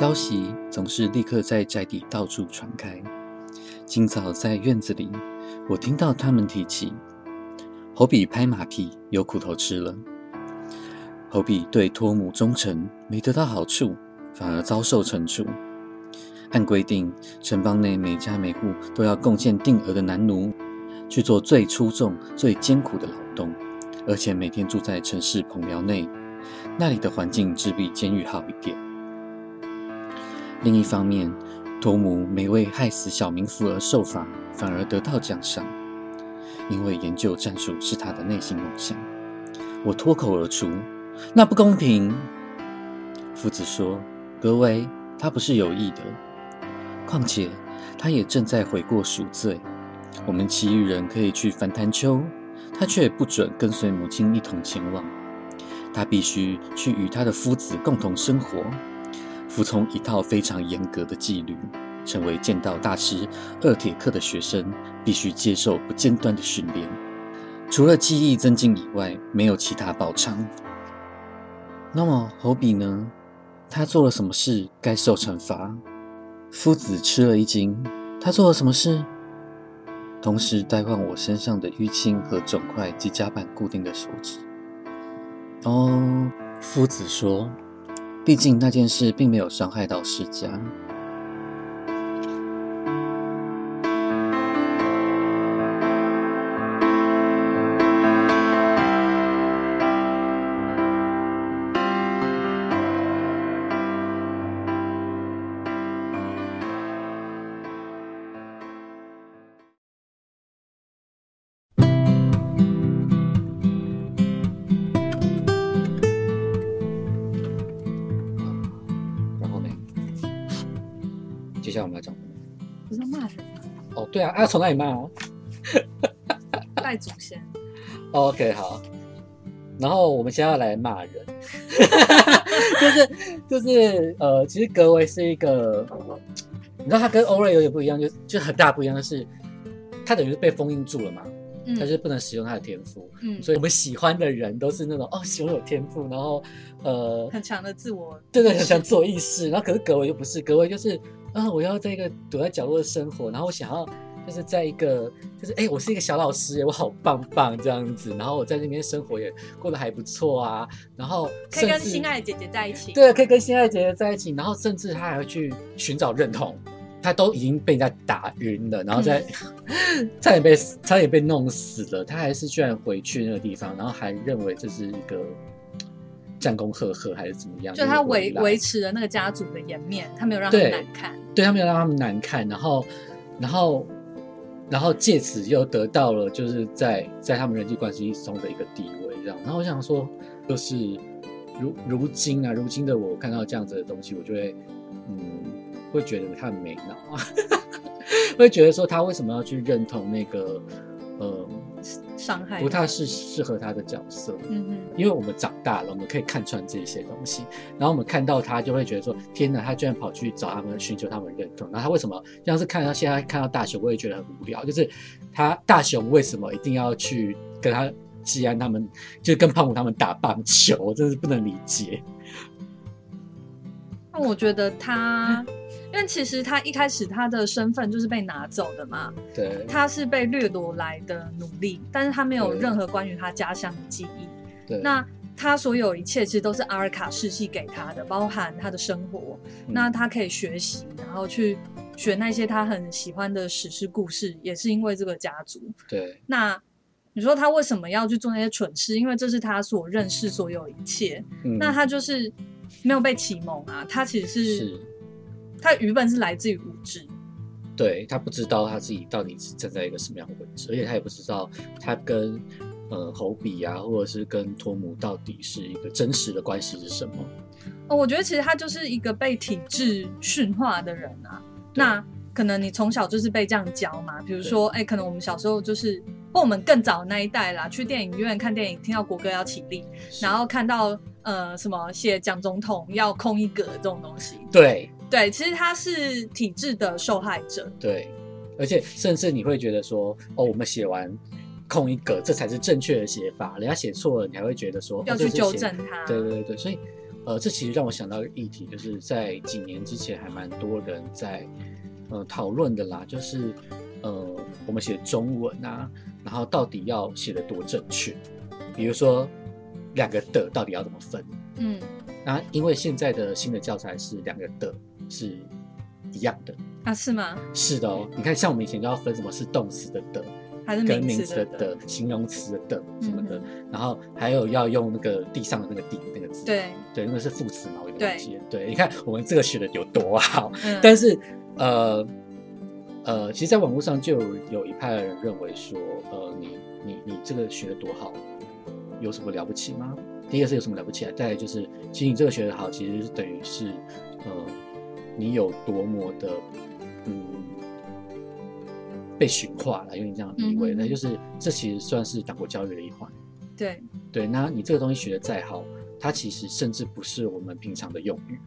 消息总是立刻在宅邸到处传开。今早在院子里，我听到他们提起侯比拍马屁，有苦头吃了。侯比对托姆忠诚，没得到好处，反而遭受惩处。按规定，城邦内每家每户都要贡献定额的男奴，去做最出众、最艰苦的劳动，而且每天住在城市棚寮内，那里的环境只比监狱好一点。另一方面，托姆没为害死小民妇而受罚，反而得到奖赏，因为研究战术是他的内心梦想。我脱口而出：“那不公平！”夫子说：“格威，他不是有意的。况且他也正在悔过赎罪。我们其余人可以去凡坦丘，他却不准跟随母亲一同前往。他必须去与他的夫子共同生活。”服从一套非常严格的纪律，成为剑道大师二铁克的学生，必须接受不间断的训练。除了技艺增进以外，没有其他报偿。那么侯比呢？他做了什么事该受惩罚？夫子吃了一惊。他做了什么事？同时代换我身上的淤青和肿块及夹板固定的手指。哦，夫子说。毕竟那件事并没有伤害到世家。啊，要从哪里骂啊？拜祖先。OK，好。然后我们现在要来骂人，就是就是呃，其实格维是一个，你知道他跟欧瑞有点不一样，就就很大不一样的是，他等于是被封印住了嘛，嗯他就是不能使用他的天赋，嗯，所以我们喜欢的人都是那种哦，喜欢有天赋，然后呃，很强的自我，对对，很强自我意识，然后可是格维又不是，格维就是啊，我要在一个躲在角落的生活，然后我想要就是在一个就是哎，我是一个小老师耶，我好棒棒这样子，然后我在那边生活也过得还不错啊，然后可以跟心爱的姐姐在一起。对，可以跟心爱的姐姐在一起，然后甚至他还要去寻找认同，他都已经被人家打晕了，然后再、差点被差点被弄死了，他还是居然回去那个地方，然后还认为这是一个战功赫赫还是怎么样，就他维维持了那个家族的颜面，他没有让他们难看。对他没有让他们难看，然后，然后，然后借此又得到了就是在在他们人际关系中的一个地位，这样。然后我想说，就是如如今啊，如今的我看到这样子的东西，我就会嗯，会觉得他很没脑啊，会觉得说他为什么要去认同那个呃伤害不太是适合他的角色，嗯哼，因为我们长大了，我们可以看穿这些东西，然后我们看到他就会觉得说：天哪，他居然跑去找他们，寻求他们认同。然后他为什么像是看到现在看到大雄，我也觉得很无聊，就是他大雄为什么一定要去跟他季安他们，就跟胖虎他们打棒球，我真的是不能理解。那我觉得他，因为其实他一开始他的身份就是被拿走的嘛，对他是被掠夺来的奴隶，但是他没有任何关于他家乡的记忆。对，那他所有一切其实都是阿尔卡世系给他的，包含他的生活。嗯那他可以学习，然后去学那些他很喜欢的史诗故事，也是因为这个家族。对那你说他为什么要去做那些蠢事？因为这是他所认识所有一切。嗯那他就是没有被启蒙啊，他其实是是他的愚笨是来自于无知。对他不知道他自己到底是站在一个什么样的位置，而且他也不知道他跟呃侯比啊，或者是跟托姆到底是一个真实的关系是什么。哦，我觉得其实他就是一个被体制驯化的人啊。那可能你从小就是被这样教嘛，比如说，哎，可能我们小时候就是，或我们更早那一代啦，去电影院看电影，听到国歌要起立，然后看到呃什么写蒋总统要空一格这种东西。对对，其实他是体制的受害者。对，而且甚至你会觉得说，哦，我们写完空一格，这才是正确的写法，人家写错了，你还会觉得说要去纠正他对对对，所以呃，这其实让我想到一个议题，就是在几年之前还蛮多人在呃讨论的啦，就是呃我们写中文啊，然后到底要写的多正确，比如说两个的到底要怎么分？嗯，那因为现在的新的教材是两个的是一样的，啊是吗？是的哦。你看，像我们以前都要分什么是动词的的，还是跟名名词的的的，形容词的的什么的嗯，然后还有要用那个地上的那个地那个字，对，对，那个是副词嘛，我有对忘记了。对，你看我们这个学的有多好，嗯，但是呃呃，其实，在网络上就有有一派的人认为说，呃，你你你这个学的多好，有什么了不起吗？第一个是有什么了不起啊？再来就是，其实你这个学的好，其实是等于是呃，你有多么的嗯被驯化了，用你这样的意味。嗯那、就是这其实算是党国教育的一环。对，对，那你这个东西学的再好，它其实甚至不是我们平常的用语。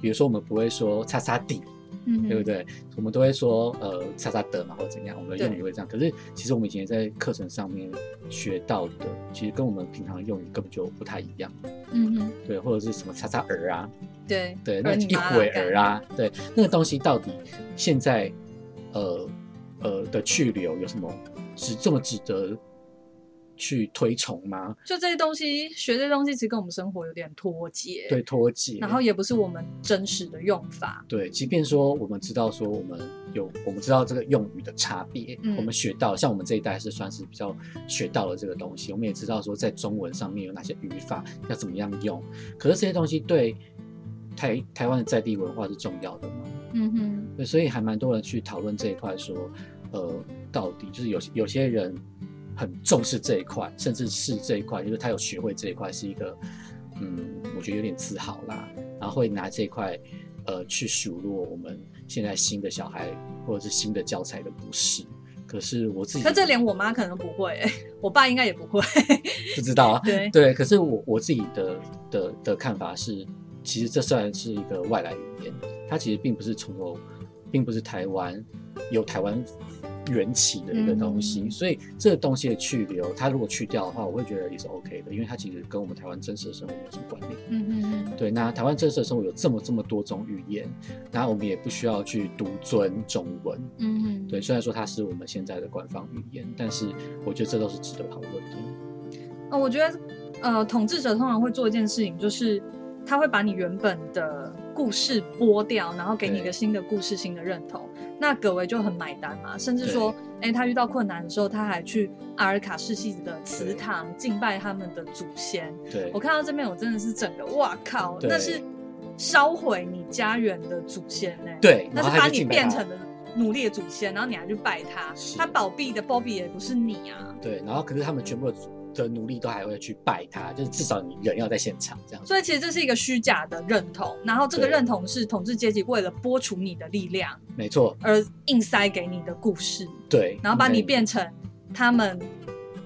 比如说，我们不会说“叉叉底”，嗯，对不对？我们都会说呃“叉叉的”嘛，或者怎样，我们的用语会这样。可是其实我们以前在课程上面学到的，其实跟我们平常用语根本就不太一样。嗯哼，对，或者是什么“叉叉儿”啊，对，对，那一会儿啊，对，那个东西到底现在呃呃的去留有什么值这么值得去推崇吗？就这些东西，学这些东西其实跟我们生活有点脱节，对，，脱节，然后也不是我们真实的用法，对，即便说我们知道说我们有我们知道这个用语的差别，嗯我们学到像我们这一代是算是比较学到了这个东西，我们也知道说在中文上面有哪些语法要怎么样用，可是这些东西对台台湾的在地文化是重要的吗？嗯哼，对，所以还蛮多人去讨论这一块，说，呃，到底就是有有些人很重视这一块，甚至是这一块，就是他有学会这一块是一个，嗯，我觉得有点自豪啦，然后会拿这一块，呃，去数落我们现在新的小孩或者是新的教材的不是。可是我自己可这连我妈可能不会、欸，我爸应该也不会，不知道啊，对，对，可是我我自己的的的看法是，其实这虽然是一个外来语言，它其实并不是从头，并不是台湾有台湾缘起的一个东西，嗯所以这个东西的去留，它如果去掉的话，我会觉得也是 OK 的，因为它其实跟我们台湾真实的生活没有什么关联。嗯嗯嗯，对，那台湾真实的生活有这么这么多种语言，那我们也不需要去独尊中文。嗯嗯，对，虽然说它是我们现在的官方语言，但是我觉得这都是值得讨论的。呃，我觉得呃，统治者通常会做一件事情，就是他会把你原本的故事剥掉，然后给你一个新的故事、新的认同。那葛维就很买单嘛，甚至说，哎，他遇到困难的时候，他还去阿尔卡世系的祠堂敬拜他们的祖先。对。我，看到这边，我真的是整个哇靠，那是烧毁你家园的祖先呢、对，那是把你变成了努力的祖先，然后你还去拜他，他保庇的 Bobby 也不是你啊。对，然后可是他们全部的的努力都还会去拜他，就是至少你人要在现场这样。所以其实这是一个虚假的认同，然后这个认同是统治阶级为了剥除你的力量没错，而硬塞给你的故事，对，然后把你变成他们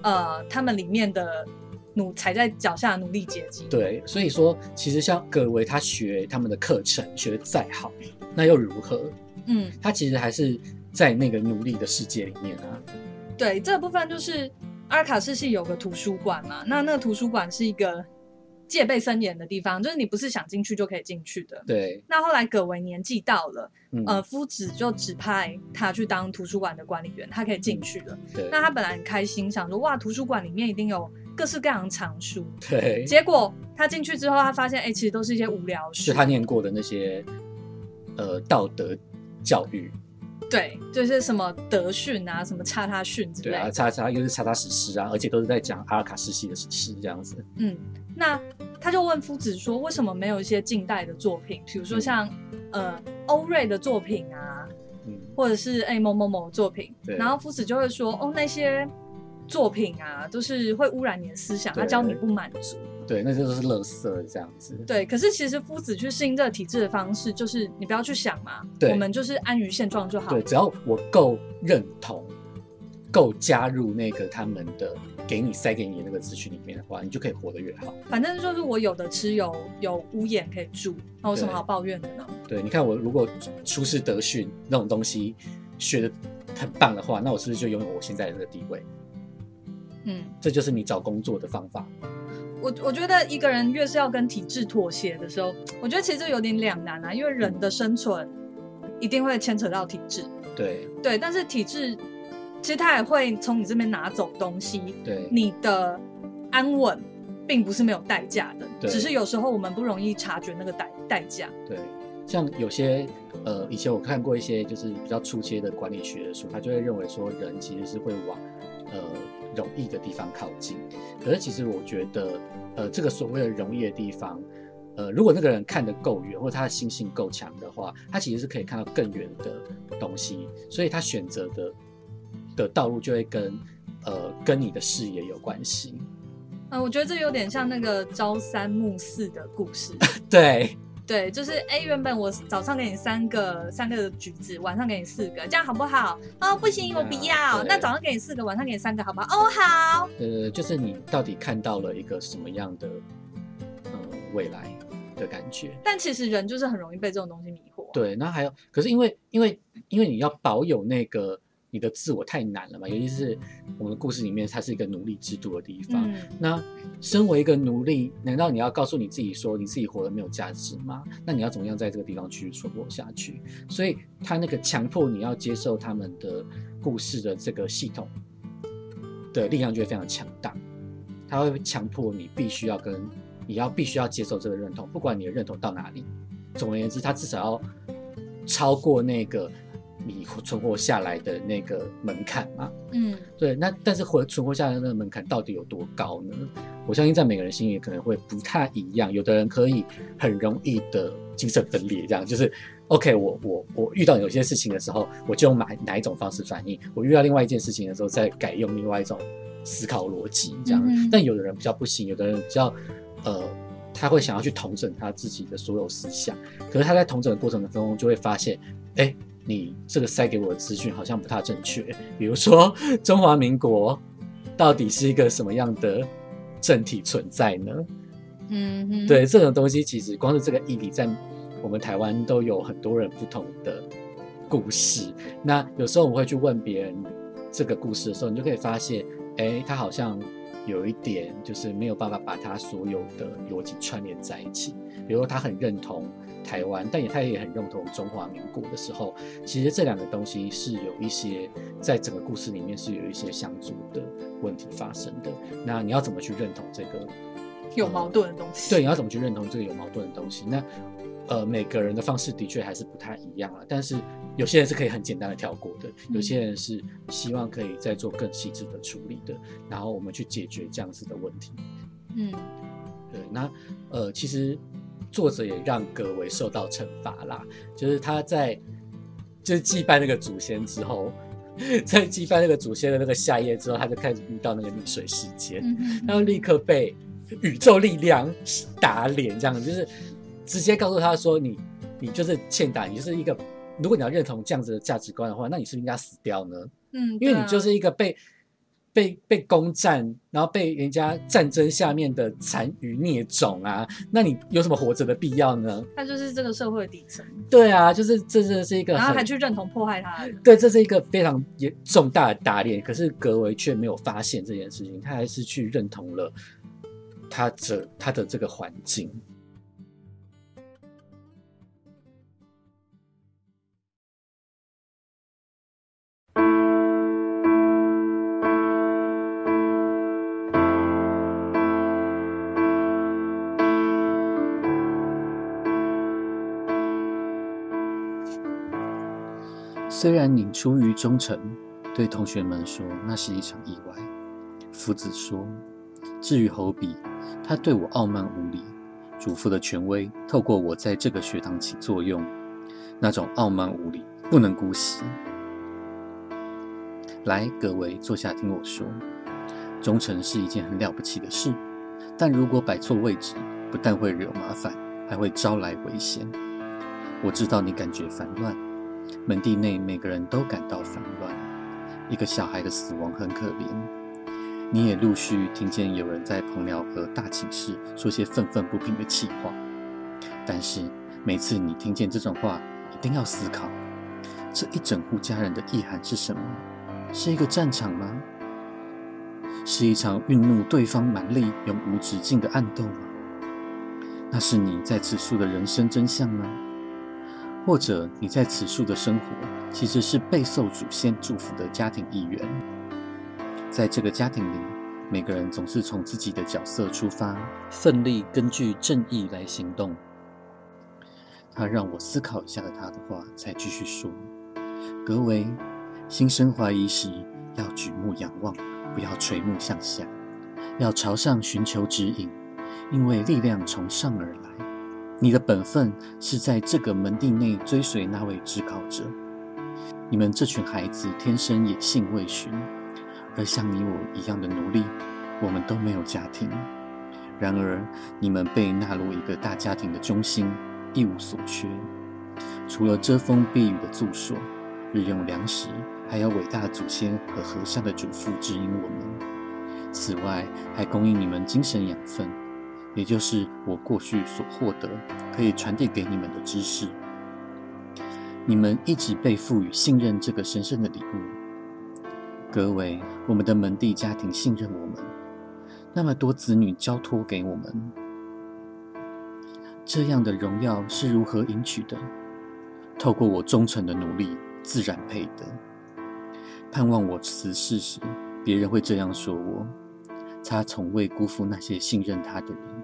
呃他们里面的努踩在脚下的奴隶阶级。对，所以说其实像葛维他学他们的课程学的再好，那又如何？嗯，他其实还是在那个努力的世界里面啊。对，这个部分就是阿尔卡市系有个图书馆嘛，那那个图书馆是一个戒备森严的地方，就是你不是想进去就可以进去的。对，那后来葛维年纪到了，嗯，呃，夫子就指派他去当图书馆的管理员，他可以进去了。对，那他本来很开心，想说哇，图书馆里面一定有各式各样的藏书。对，结果他进去之后，他发现哎、其实都是一些无聊书是。他念过的那些呃道德教育，对，就是什么德训啊，什么叉叉训之对啊，类的。查查又是叉叉史诗啊，而且都是在讲阿尔卡世系的史诗这样子。嗯，那他就问夫子说，为什么没有一些近代的作品，比如说像、呃欧瑞的作品啊，嗯，或者是哎、某某某的作品？对然后夫子就会说，哦，那些作品啊，都是会污染你的思想，他教你不满足。对，那些都是垃圾这样子。对，可是其实夫子去适应这个体制的方式，就是你不要去想嘛，对我们就是安于现状就好对，。只要我够认同，够加入那个他们的给你塞给你的那个资讯里面的话，你就可以活得越好。反正就是我有的吃，有有屋檐可以住，那有什么好抱怨的呢？对，你看我如果出示德训那种东西学的很棒的话，那我是不是就拥有我现在的这个地位？嗯，这就是你找工作的方法。我我觉得一个人越是要跟体制妥协的时候，我觉得其实有点两难啊，因为人的生存一定会牵扯到体制，对。对，但是体制其实它也会从你这边拿走东西，对。你的安稳并不是没有代价的，对只是有时候我们不容易察觉那个代代价。对，像有些呃，以前我看过一些就是比较初阶的管理学的书，他就会认为说人其实是会往呃容易的地方靠近。可是其实我觉得，呃，这个所谓的容易的地方，呃，如果那个人看得够远，或者他的心性够强的话，他其实是可以看到更远的东西，所以他选择的的道路就会跟呃跟你的视野有关系。嗯，我觉得这有点像那个朝三暮四的故事。对对，就是哎，原本我早上给你三个三个橘子，晚上给你四个，这样好不好？哦，不行，我不要。对那早上给你四个，晚上给你三个，好不好？哦，好。对对对，就是你到底看到了一个什么样的呃未来的感觉。但其实人就是很容易被这种东西迷惑。对，那还有，可是因为因为因为你要保有那个你的自我太难了嘛，尤其是我们的故事里面，它是一个奴隶制度的地方。嗯，那身为一个奴隶，难道你要告诉你自己说你自己活得没有价值吗？那你要怎么样在这个地方去存活下去？所以他那个强迫你要接受他们的故事的这个系统的力量就会非常强大，他会强迫你必须要跟你要必须要接受这个认同，不管你的认同到哪里。总而言之，他至少要超过那个你存活下来的那个门槛嘛。嗯，对，那但是活存活下来的那个门槛到底有多高呢？我相信在每个人心里可能会不太一样。有的人可以很容易的精神分裂，这样就是 OK 我。我我遇到有些事情的时候，我就用哪哪一种方式反应；我遇到另外一件事情的时候，再改用另外一种思考逻辑这样。嗯但有的人比较不行，有的人比较呃，他会想要去统整他自己的所有思想，可是他在统整的过程当中就会发现，哎。你这个塞给我的资讯好像不太正确，比如说中华民国到底是一个什么样的政体存在呢？嗯哼，对这种东西，其实光是这个议题，在我们台湾都有很多人不同的故事。那有时候我们会去问别人这个故事的时候，你就可以发现，哎，他好像有一点就是没有办法把他所有的逻辑串联在一起。比如说，他很认同台湾，但也他也很认同中华民国的时候，其实这两个东西是有一些在整个故事里面是有一些相助的问题发生的。那你要怎么去认同这个有矛盾的东西。对，你要怎么去认同这个有矛盾的东西？那呃，每个人的方式的确还是不太一样啊。但是有些人是可以很简单的跳过的，有些人是希望可以再做更细致的处理的，然后我们去解决这样子的问题。嗯，对，那呃，其实作者也让葛维受到惩罚啦，就是他在就是祭拜那个祖先之后，在祭拜那个祖先的那个夏夜之后，他就开始遇到那个溺水事件。他就立刻被宇宙力量打脸，这样就是直接告诉他说你你就是欠打，你就是一个，如果你要认同这样子的价值观的话，那你是不是应该死掉呢？嗯，因为你就是一个被被被攻占，然后被人家战争下面的残余孽种啊，那你有什么活着的必要呢？他就是这个社会底层，对啊，就是这这是一个然后还去认同迫害他。对，这是一个非常严重大的打脸。可是格维却没有发现这件事情，他还是去认同了他这他的这个环境。虽然你出于忠诚，对同学们说那是一场意外。夫子说：“至于侯比，他对我傲慢无礼，主父的权威透过我在这个学堂起作用，那种傲慢无礼不能姑息。”来，各位坐下听我说，忠诚是一件很了不起的事，但如果摆错位置，不但会惹麻烦，还会招来危险。我知道你感觉烦乱。门第内每个人都感到烦乱，一个小孩的死亡很可怜。你也陆续听见有人在彭寮和大寝室说些愤愤不平的气话，但是每次你听见这种话，一定要思考：这一整户家人的意涵是什么？是一个战场吗？是一场愠怒对方蛮力、永无止境的暗斗吗？那是你在此处的人生真相吗？或者你在此处的生活其实是备受祖先祝福的家庭一员？在这个家庭里，每个人总是从自己的角色出发，奋力根据正义来行动。他让我思考一下他的话，才继续说：“格维，心生怀疑时，要举目仰望，不要垂目向下，要朝上寻求指引，因为力量从上而来。你的本分是在这个门第内追随那位至高者。你们这群孩子天生野性未驯，而像你我一样的奴隶，我们都没有家庭。然而，你们被纳入一个大家庭的中心。”一无所缺，除了遮风避雨的住所、日用粮食，还有伟大的祖先和和善的祖父指引我们。此外，还供应你们精神养分，也就是我过去所获得、可以传递给你们的知识。你们一直被赋予信任这个神圣的礼物。各位，我们的门第家庭信任我们，那么多子女交托给我们。这样的荣耀是如何赢取的？透过我忠诚的努力，自然配得。盼望我辞世时，别人会这样说我：他从未辜负那些信任他的人。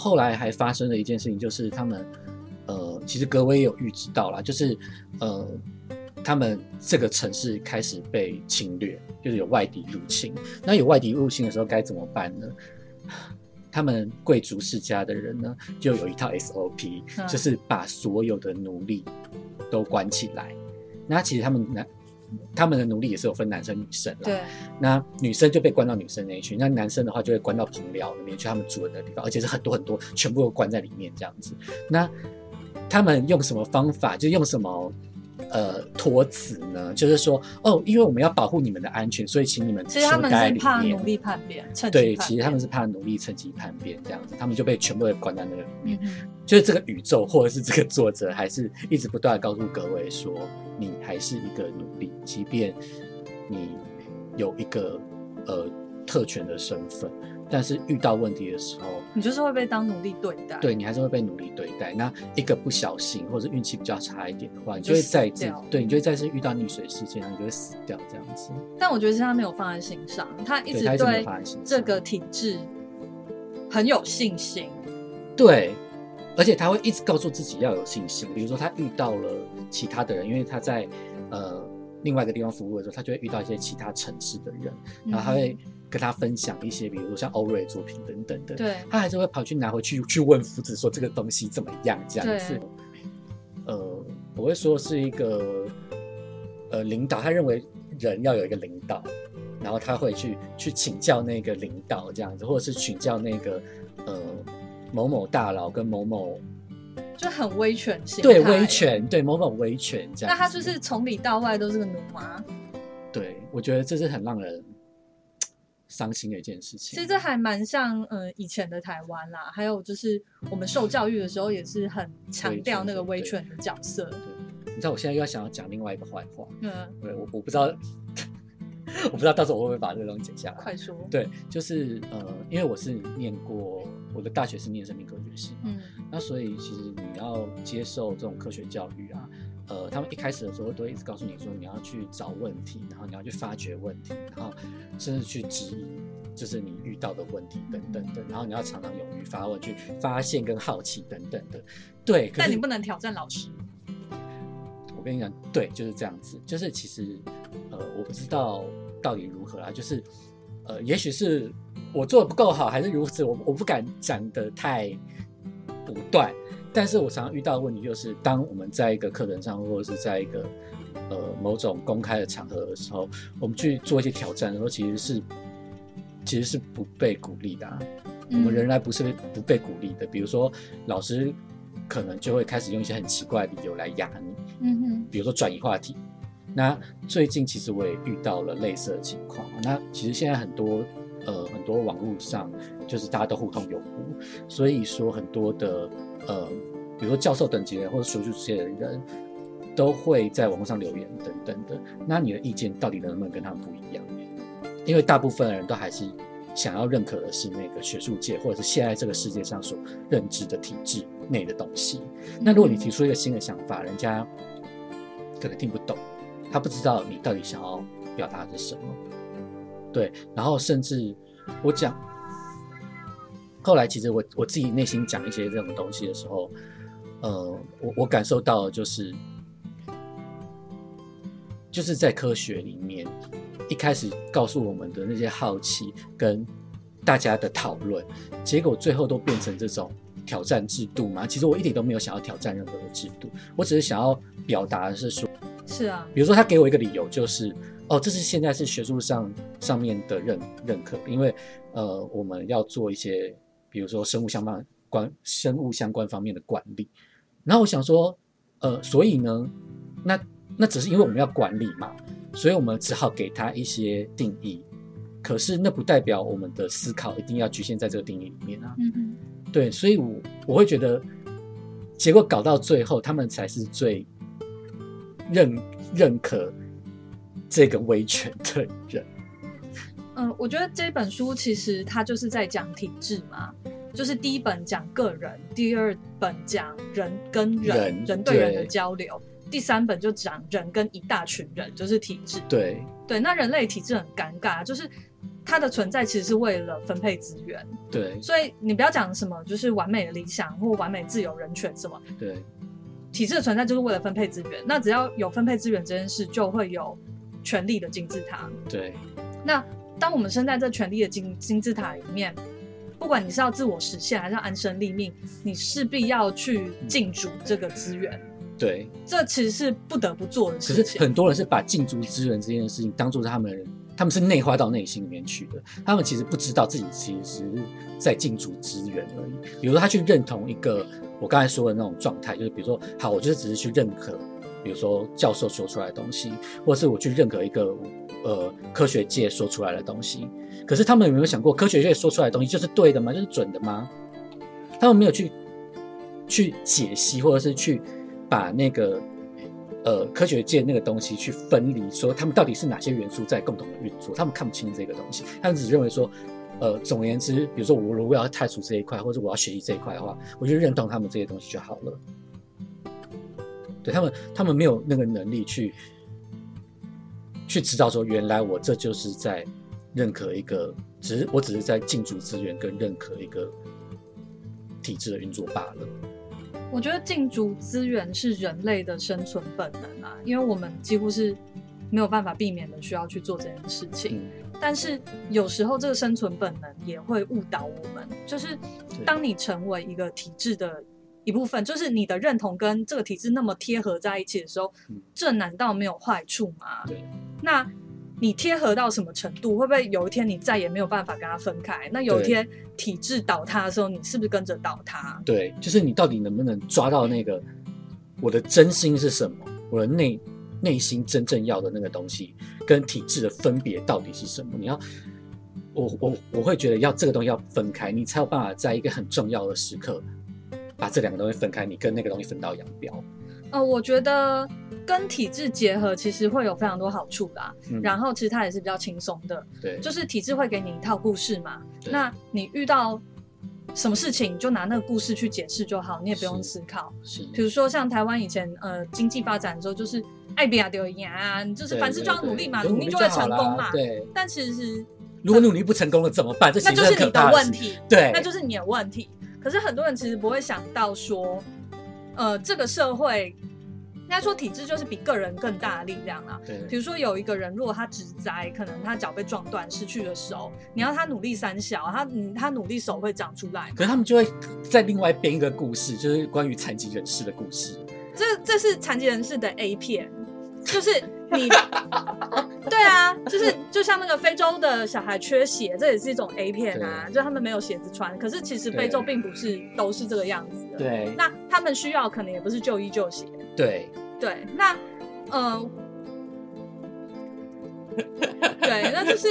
后后来还发生了一件事情，就是他们，呃，其实格威也有预知到啦，就是呃，他们这个城市开始被侵略，就是有外敌入侵。那有外敌入侵的时候该怎么办呢？他们贵族世家的人呢，就有一套 SOP，就是把所有的奴隶都关起来。那其实他们男。他们的奴隶也是有分男生女生啦。对，那女生就被关到女生那一群，那男生的话就会关到棚寮里面去他们住的那地方，而且是很多很多，全部都关在里面这样子。那他们用什么方法？就用什么？呃，托词呢，就是说，哦，因为我们要保护你们的安全，所以请你们其实他们是怕奴隶叛变，对，其实他们是怕奴隶趁机叛变这样子，他们就被全部被关在那个里面。就是这个宇宙或者是这个作者，还是一直不断的告诉各位说，你还是一个奴隶，即便你有一个呃特权的身份。但是遇到问题的时候，你就是会被当奴隶对待。对你还是会被奴隶对待。那一个不小心或者运气比较差一点的话，你就会再次对，你就会再次遇到溺水事件，然后你就会死掉这样子。但我觉得是他没有放在心上，他一直对这个体制很有信心。对，而且他会一直告诉自己要有信心。比如说他遇到了其他的人，因为他在呃另外一个地方服务的时候，他就会遇到一些其他城市的人，然后他会。跟他分享一些，比如说像欧瑞作品等等的，对，他还是会跑去拿回去去问夫子说这个东西怎么样这样子。呃，我会说是一个呃领导，他认为人要有一个领导，然后他会去去请教那个领导这样子，或者是请教那个呃某某大佬跟某某，就很威权性，对威权，对某某威权这样。那他就是从里到外都是个奴吗？对，我觉得这是很让人。伤心的一件事情。其实这还蛮像，呃，以前的台湾啦，还有就是我们受教育的时候也是很强调那个威权的角色。对，你知道我现在又要想要讲另外一个坏话。嗯。对，我我不知道，我不知道到时候我会不会把这个东西剪下来。快说。对，就是呃，因为我是念过，我的大学是念生命科学系，嗯，那所以其实你要接受这种科学教育啊。呃，他们一开始的时候都会一直告诉你说，你要去找问题，然后你要去发掘问题，然后甚至去质疑，就是你遇到的问题等等的，然后你要常常勇于发问，去发现跟好奇等等的。对，但你不能挑战老师。我跟你讲，对，就是这样子。就是其实，呃，我不知道到底如何啊，就是呃，也许是我做的不够好，还是如此，我我不敢讲的太不断。但是我常常遇到的问题就是，当我们在一个课程上，或者是在一个呃某种公开的场合的时候，我们去做一些挑战的时候，其实是其实是不被鼓励的、啊。我嗯们仍然不是不被鼓励的。比如说，老师可能就会开始用一些很奇怪的理由来压你，嗯哼，比如说转移话题。那最近其实我也遇到了类似的情况。那其实现在很多呃很多网络上就是大家都互通有无，所以说很多的呃比如说教授等级的人或者学术界的人都会在网络上留言等等的。那你的意见到底能不能跟他们不一样？因为大部分的人都还是想要认可的是那个学术界或者是现在这个世界上所认知的体制内的东西。那如果你提出一个新的想法，人家可能听不懂，他不知道你到底想要表达的是什么。对，然后甚至我讲，后来其实我我自己内心讲一些这种东西的时候，呃，我我感受到的就是，就是在科学里面，一开始告诉我们的那些好奇跟大家的讨论，结果最后都变成这种挑战制度嘛。其实我一点都没有想要挑战任何的制度，我只是想要表达的是说，是啊，比如说他给我一个理由，就是哦，这是现在是学术上上面的认认可，因为呃我们要做一些，比如说生物相关关生物相关方面的管理。然后我想说，呃，所以呢，那那只是因为我们要管理嘛，所以我们只好给他一些定义。可是那不代表我们的思考一定要局限在这个定义里面啊。嗯嗯，对，所以我我会觉得，结果搞到最后，他们才是最认认可这个维权的人。嗯，我觉得这本书其实它就是在讲体制嘛，就是第一本讲个人，第二本讲人跟人人对人的交流，第三本就讲人跟一大群人，就是体制。对对，那人类体制很尴尬，就是它的存在其实是为了分配资源，对所以你不要讲什么就是完美的理想或完美自由人权什么，对体制的存在就是为了分配资源。那只要有分配资源这件事，就会有权力的金字塔。对那当我们身在这权力的金金字塔里面，不管你是要自我实现还是要安身立命，你势必要去进驻这个资源，对。这其实是不得不做的事情。是很多人是把禁足资源这件事情当做是他们，他们是内化到内心里面去的。他们其实不知道自己其实是在禁足资源而已。比如说，他去认同一个我刚才说的那种状态，就是比如说，好，我就是只是去认可，比如说教授说出来的东西，或者是我去认可一个呃科学界说出来的东西。可是他们有没有想过，科学界说出来的东西就是对的吗？就是准的吗？他们没有去去解析，或者是去把那个呃科学界那个东西去分离，说他们到底是哪些元素在共同的运作，他们看不清这个东西，他们只认为说，呃，总而言之，比如说我如果要探索这一块，或者我要学习这一块的话，我就认同他们这些东西就好了。对他们，他们没有那个能力去去知道说，原来我这就是在认可一个，只是我只是在进驻资源跟认可一个体制的运作罢了。我觉得禁足资源是人类的生存本能啊，因为我们几乎是没有办法避免的需要去做这件事情。嗯，但是有时候这个生存本能也会误导我们，就是当你成为一个体制的一部分，就是你的认同跟这个体制那么贴合在一起的时候，嗯这难道没有坏处吗？对，那你贴合到什么程度？会不会有一天你再也没有办法跟他分开？那有一天体制倒塌的时候，你是不是跟着倒塌？对，就是你到底能不能抓到那个我的真心是什么，我的内内心真正要的那个东西，跟体制的分别到底是什么？你要，我我我会觉得要这个东西要分开，你才有办法在一个很重要的时刻把这两个东西分开，你跟那个东西分道扬镳。呃，我觉得跟体制结合其实会有非常多好处啦。嗯然后其实它也是比较轻松的，对，就是体制会给你一套故事嘛。那你遇到什么事情，你就拿那个故事去解释就好，你也不用思考。是比如说像台湾以前呃经济发展的时候，就是爱比亚丢牙就是凡事就要努力嘛，对努力就会成功嘛。对，但其实如果努力不成功了怎么办？那就是你的。问题，对，那就是你的问题。可是很多人其实不会想到说，呃，这个社会应该说体制就是比个人更大的力量啊。比如说有一个人，如果他直栽，可能他脚被撞断，失去了手，你要他努力三小，他嗯他努力手会长出来可是他们就会在另外编一个故事，就是关于残疾人士的故事。这这是残疾人士的 A 片，就是你，对啊，就是就像那个非洲的小孩缺鞋，这也是一种 A 片啊，就他们没有鞋子穿。可是其实非洲并不是都是这个样子的。对那他们需要可能也不是就医就鞋。对，对，那呃，对，那就是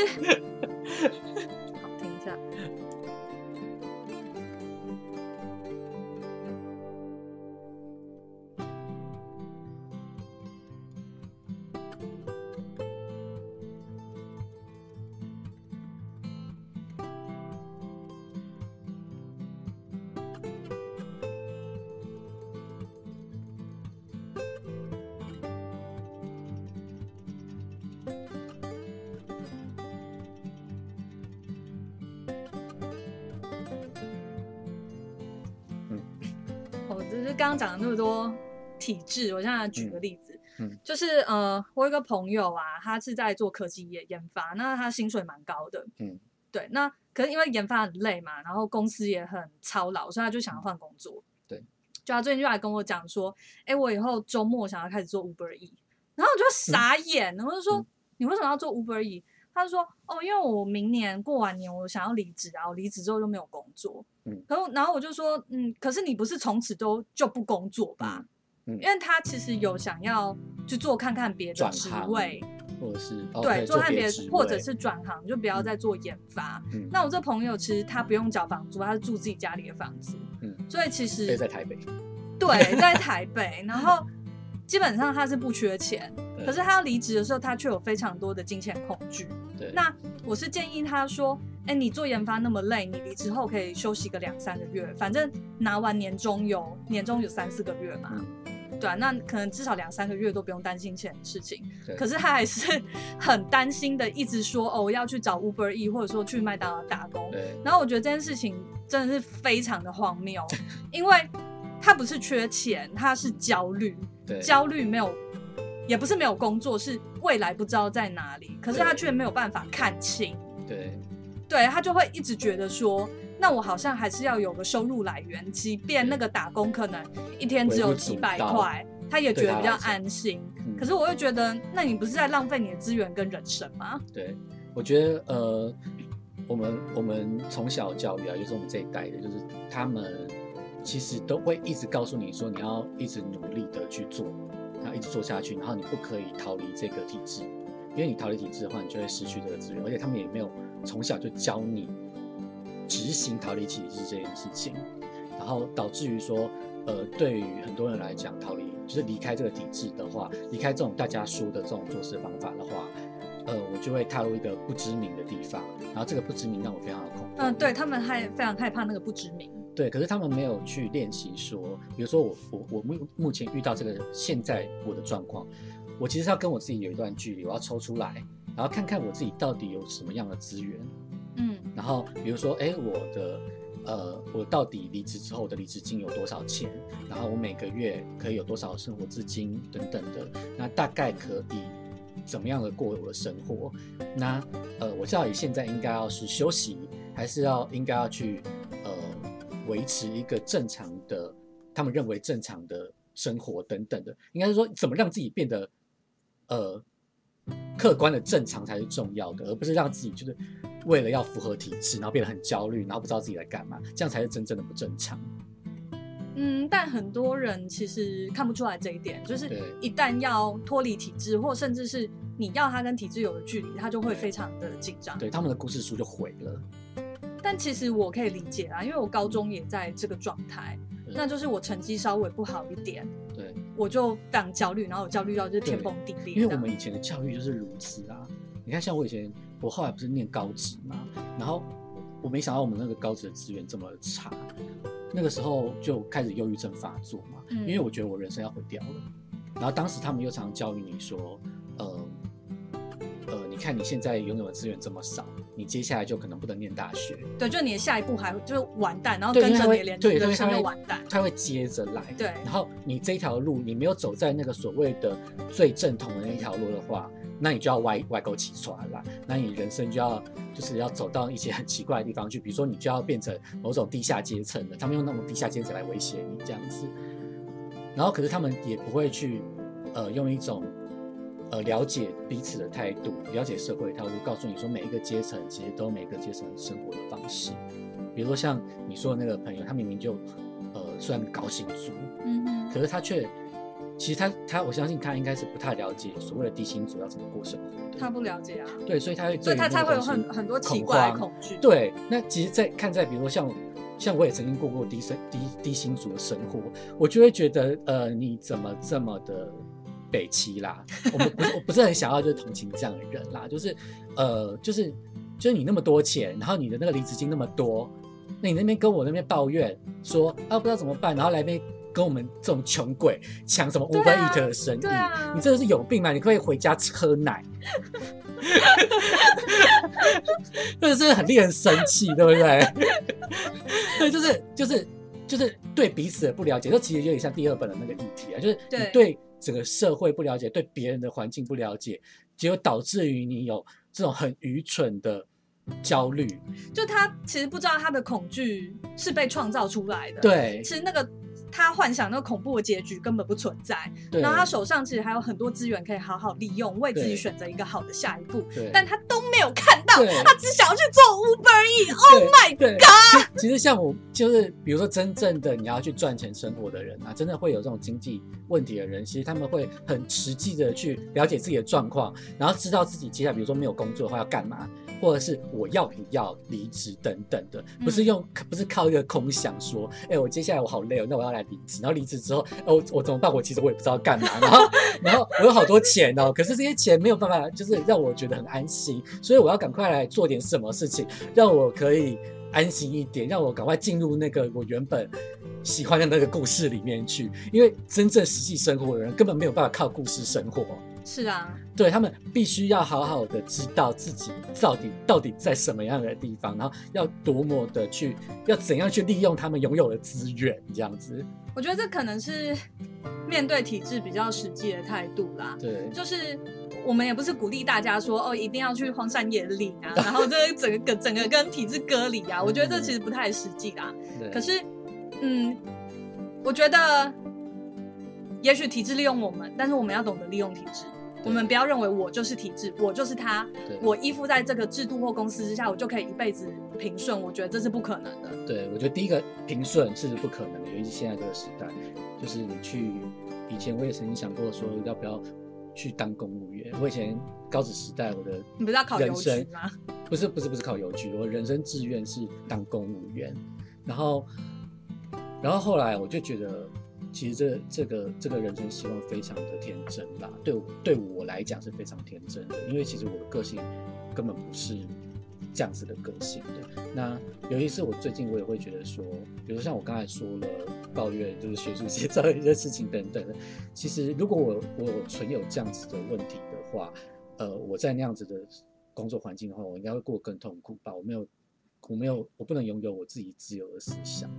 体质，我现在举个例子，嗯。嗯就是呃，我有一个朋友啊，他是在做科技业研发，那他薪水蛮高的，嗯。对，那可是因为研发很累嘛，然后公司也很操劳，所以他就想要换工作。对，就他最近就来跟我讲说，哎，我以后周末想要开始做 Uber E，然后我就傻眼，然后就说、嗯你为什么要做 Uber E？他就说哦，因为我明年过完年我想要离职啊，我离职之后就没有工作。嗯。然后然后我就说，嗯，可是你不是从此都就不工作吧？嗯嗯因为他其实有想要去做看看别的职位，或者是哦对，做看别的，或者是转行，就不要再做研发。嗯那我这朋友其实他不用缴房租，他是住自己家里的房子，嗯，所以其实在台北，对在台北，然后基本上他是不缺钱，可是他要离职的时候，他却有非常多的金钱恐惧。对那我是建议他说，哎，你做研发那么累，你离职后可以休息个两三个月，反正拿完年终有年终有三四个月嘛。嗯对啊，那可能至少两三个月都不用担心钱的事情。可是他还是 很担心的，一直说哦，我要去找 Uber E，或者说去麦当劳打工。对然后我觉得这件事情真的是非常的荒谬，因为他不是缺钱，他是焦虑，对焦虑没有，也不是没有工作，是未来不知道在哪里，可是他却没有办法看清，对对他就会一直觉得说。那我好像还是要有个收入来源，即便那个打工可能一天只有几百块，他也觉得比较安心。嗯可是我又觉得，那你不是在浪费你的资源跟人生吗？对，我觉得呃，我们我们从小教育啊，就是我们这一代的，就是他们其实都会一直告诉你说，你要一直努力的去做，然后一直做下去，然后你不可以逃离这个体制，因为你逃离体制的话，你就会失去这个资源，而且他们也没有从小就教你执行逃离体制这件事情，然后导致于说。呃，对于很多人来讲，逃离就是离开这个体制的话，离开这种大家说的这种做事方法的话，呃，我就会踏入一个不知名的地方，然后这个不知名让我非常的恐慌。嗯，对他们害非常害怕那个不知名。对，可是他们没有去练习说，比如说我我我目目前遇到这个现在我的状况，我其实要跟我自己有一段距离，我要抽出来，然后看看我自己到底有什么样的资源，嗯然后比如说，哎，我的呃，我到底离职之后的离职金有多少钱？然后我每个月可以有多少生活资金等等的，那大概可以怎么样的过我的生活？那呃，我到底现在应该要是休息，还是要应该要去呃维持一个正常的他们认为正常的生活等等的？应该是说怎么让自己变得呃客观的正常才是重要的，而不是让自己就是为了要符合体制，然后变得很焦虑，然后不知道自己在干嘛，这样才是真正的不正常。嗯，但很多人其实看不出来这一点，就是一旦要脱离体制，或甚至是你要他跟体制有了距离，他就会非常的紧张。对，他们的故事书就毁了。但其实我可以理解啊，因为我高中也在这个状态，那就是我成绩稍微不好一点，对，我就当焦虑，然后我焦虑到就是天崩地裂。因为我们以前的教育就是如此啊。你看，像我以前，我后来不是念高职嘛，然后我没想到我们那个高职的资源这么差，那个时候就开始忧郁症发作嘛，嗯因为我觉得我人生要毁掉了。然后当时他们又常常教育你说，看你现在拥有的资源这么少，你接下来就可能不能念大学，对，就你的下一步还会就是完蛋，然后跟着你连人生就完蛋。他会接着来。对然后你这一条路你没有走在那个所谓的最正统的那一条路的话，那你就要歪歪钩起船来了。那你人生就要就是要走到一些很奇怪的地方去，比如说你就要变成某种地下阶层的，他们用那种地下阶层来威胁你这样子。然后可是他们也不会去呃用一种呃了解彼此的态度，了解社会态度，告诉你说每一个阶层其实都有每个阶层生活的方式。比如说像你说的那个朋友，他明明就呃算高薪族，嗯嗯，可是他却其实他他我相信他应该是不太了解所谓的低薪族要怎么过生活。他不了解啊，对，所以他会所以他才会有很很多奇怪的恐惧。对，那其实，在看在比如说像像我也曾经过过低生低低薪族的生活，我就会觉得呃你怎么这么的北齐啦？我们不是我不是很想要就是同情这样的人啦，就是呃就是就是你那么多钱，然后你的那个离职金那么多，那你那边跟我那边抱怨说啊不知道怎么办，然后来边跟我们这种穷鬼抢什么 Uber Eat 的生意，啊、你真的是有病吗？你可以回家喝奶。真的是很令人生气，对不对？对，就是就是就是对彼此的不了解，这其实有点像第二本的那个议题啊，就是你对整个社会不了解，对别人的环境不了解，结果导致于你有这种很愚蠢的焦虑。就他其实不知道他的恐惧是被创造出来的，对，其实那个。他幻想那个恐怖的结局根本不存在，然后他手上其实还有很多资源可以好好利用，为自己选择一个好的下一步，但他都没有看到，他只想要去做 Uber E。Oh my god！其实像我就是，比如说真正的你要去赚钱生活的人啊，真的会有这种经济问题的人，其实他们会很实际的去了解自己的状况，然后知道自己接下来比如说没有工作的话要干嘛。或者是我要不要离职等等的，不是用不是靠一个空想说，哎，我接下来我好累哦，那我要来离职。然后离职之后，哦，我怎么办？我其实我也不知道干嘛。然后，然后我有好多钱哦，可是这些钱没有办法，就是让我觉得很安心。所以我要赶快来做点什么事情，让我可以安心一点，让我赶快进入那个我原本喜欢的那个故事里面去。因为真正实际生活的人根本没有办法靠故事生活。是啊，对他们必须要好好的知道自己到底到底在什么样的地方，然后要多么的去，要怎样去利用他们拥有的资源，这样子。我觉得这可能是面对体制比较实际的态度啦。对，就是我们也不是鼓励大家说哦一定要去荒山野岭啊，然后这 整个整个跟体制割离啊。我觉得这其实不太实际啦。可是，嗯，我觉得也许体制利用我们，但是我们要懂得利用体制。我们不要认为我就是体制，我就是他，我依附在这个制度或公司之下，我就可以一辈子平顺。我觉得这是不可能的。对，我觉得第一个平顺是不可能的，尤其现在这个时代，就是你去以前我也曾经想过说要不要去当公务员。我以前高职时代，我的你不是要考邮局吗？不是不是不是考邮局，我人生志愿是当公务员。然后，然后后来我就觉得。其实这这个这个人生希望非常的天真吧，对对我来讲是非常天真的，因为其实我的个性根本不是这样子的个性的。那有一次我最近我也会觉得说，比如说像我刚才说了抱怨就是学术界造的一些事情等等，其实如果我我存有这样子的问题的话，呃，我在那样子的工作环境的话，我应该会过更痛苦吧？我没有我没有我不能拥有我自己自由的思想。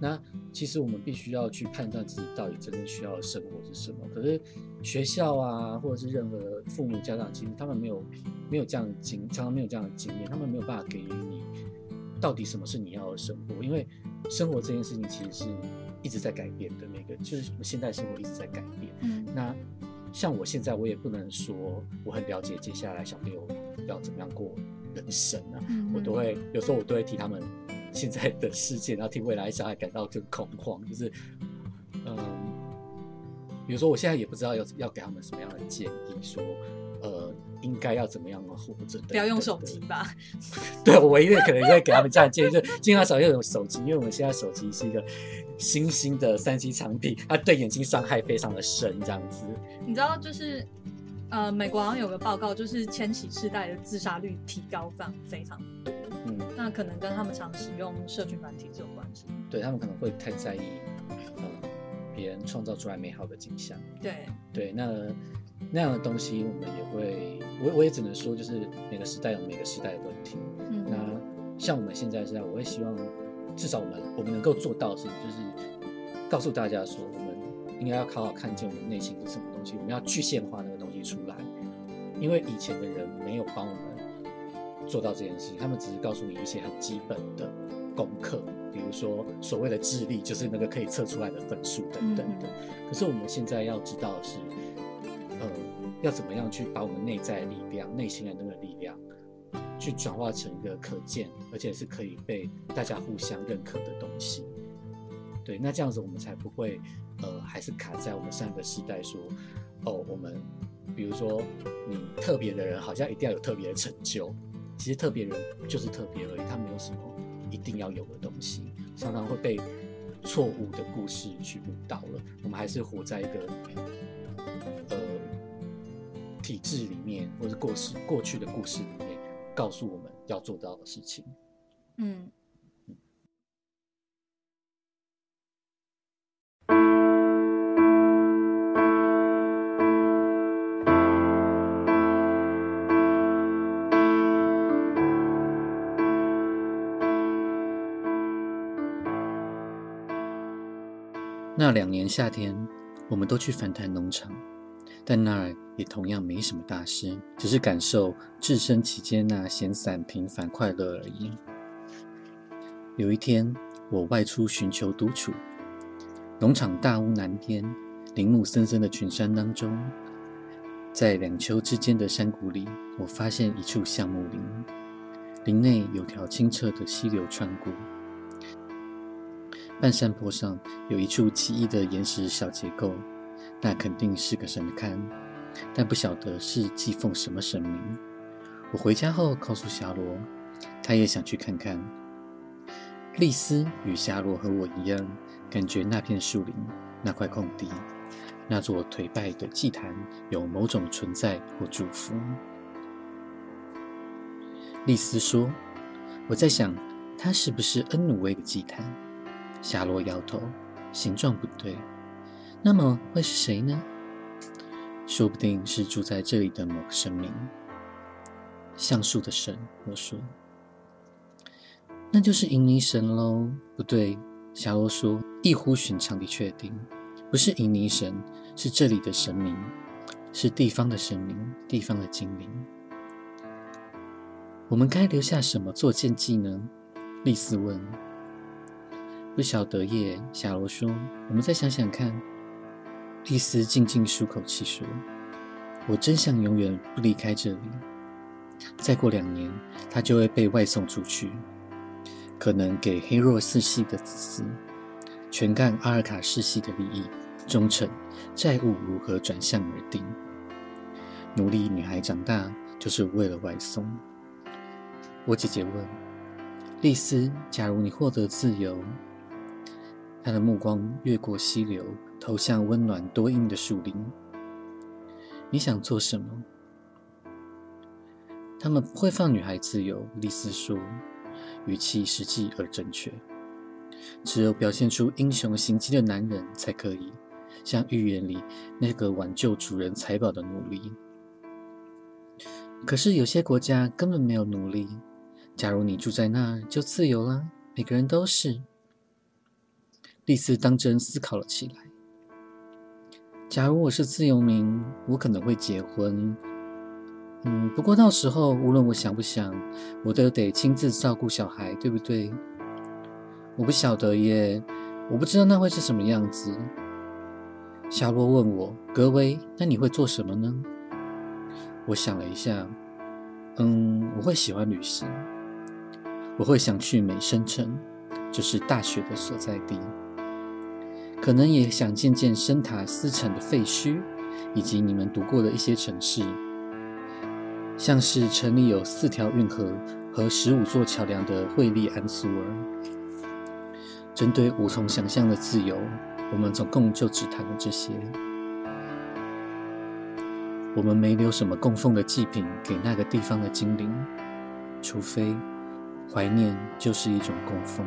那其实我们必须要去判断自己到底真正需要的生活是什么。可是学校啊，或者是任何父母家长，其实他们没有没有这样的经，常常没有这样的经验，他们没有办法给予你到底什么是你要的生活。因为生活这件事情其实是一直在改变的，每个就是现代生活一直在改变。嗯，那像我现在，我也不能说我很了解接下来小朋友要怎么样过人生啊，我都会有时候我都会替他们。现在的世界，然后替未来小孩感到更恐慌，就是，嗯，比如说，我现在也不知道要要给他们什么样的建议，说，呃，应该要怎么样的活着。不要用手机吧。对，我唯一的可能会给他们这样建议，就尽量少用手机，因为我们现在手机是一个新兴的三 C 产品，它对眼睛伤害非常的深，这样子。你知道，就是，呃，美国好像有个报告，就是千禧世代的自杀率提高非常非常多。嗯，那可能跟他们常使用社群软体是有关系。对他们可能会太在意，呃，别人创造出来美好的景象。对对，那那样的东西，我们也会，我我也只能说，就是每个时代有每个时代的问题。嗯，那像我们现在这样，我会希望至少我们我们能够做到是，就是告诉大家说，我们应该要好好看见我们内心是什么东西，我们要具现化那个东西出来，因为以前的人没有帮我们。做到这件事情，他们只是告诉你一些很基本的功课，比如说所谓的智力，就是那个可以测出来的分数等等的。可是我们现在要知道的是，呃，要怎么样去把我们内在的力量、内心的那个力量，去转化成一个可见，而且是可以被大家互相认可的东西。对，那这样子我们才不会，呃，还是卡在我们上一个时代说，哦，我们比如说你特别的人好像一定要有特别的成就，其实特别人就是特别而已，他没有什么一定要有的东西，常常会被错误的故事去误导了。我们还是活在一个，呃，体制里面，或者过时过去的故事里面，告诉我们要做到的事情。嗯。那两年夏天，我们都去反潭农场，但那儿也同样没什么大事，只是感受置身其间那闲散、平凡、快乐而已。有一天，我外出寻求独处，农场大屋南边，林木森森的群山当中，在两丘之间的山谷里，我发现一处橡木林，林内有条清澈的溪流穿过。半山坡上有一处奇异的岩石小结构，那肯定是个神龛，但不晓得是祭奉什么神明。我回家后告诉霞罗，他也想去看看。丽丝与霞罗和我一样，感觉那片树林、那块空地、那座颓败的祭坛有某种存在或祝福。丽丝说：“我在想，它是不是恩努威的祭坛？”夏洛摇头，形状不对。那么会是谁呢？说不定是住在这里的某个神明，橡树的神。我说，那就是印尼神喽。不对，夏洛说，异乎寻常的确定，不是印尼神，是这里的神明，是地方的神明，地方的精灵。我们该留下什么做献祭呢？丽丝问。不晓得耶，夏罗说：“我们再想想看。”丽丝静静舒口气说：“我真想永远不离开这里。再过两年，他就会被外送出去，可能给黑若四系的子嗣，全干阿尔卡世系的利益，忠诚债务如何转向而定。奴隶女孩长大就是为了外送。”我姐姐问丽丝：“假如你获得自由？”他的目光越过溪流，投向温暖多荫的树林。你想做什么？他们不会放女孩自由，丽丝说，语气实际而正确。只有表现出英雄行迹的男人才可以，像寓言里那个挽救主人财宝的奴隶。可是有些国家根本没有奴隶。假如你住在那儿，就自由了。每个人都是。丽丝当真思考了起来。假如我是自由民，我可能会结婚。嗯，不过到时候无论我想不想，我都得亲自照顾小孩，对不对？我不晓得耶，我不知道那会是什么样子。夏洛问我：“格威，那你会做什么呢？”我想了一下，嗯，我会喜欢旅行，我会想去美声城，就是大学的所在地。可能也想见见深塔斯城的废墟，以及你们读过的一些城市，像是城里有四条运河和十五座桥梁的惠利安苏尔。针对无从想象的自由，我们总共就只谈了这些。我们没留什么供奉的祭品给那个地方的精灵，除非怀念就是一种供奉。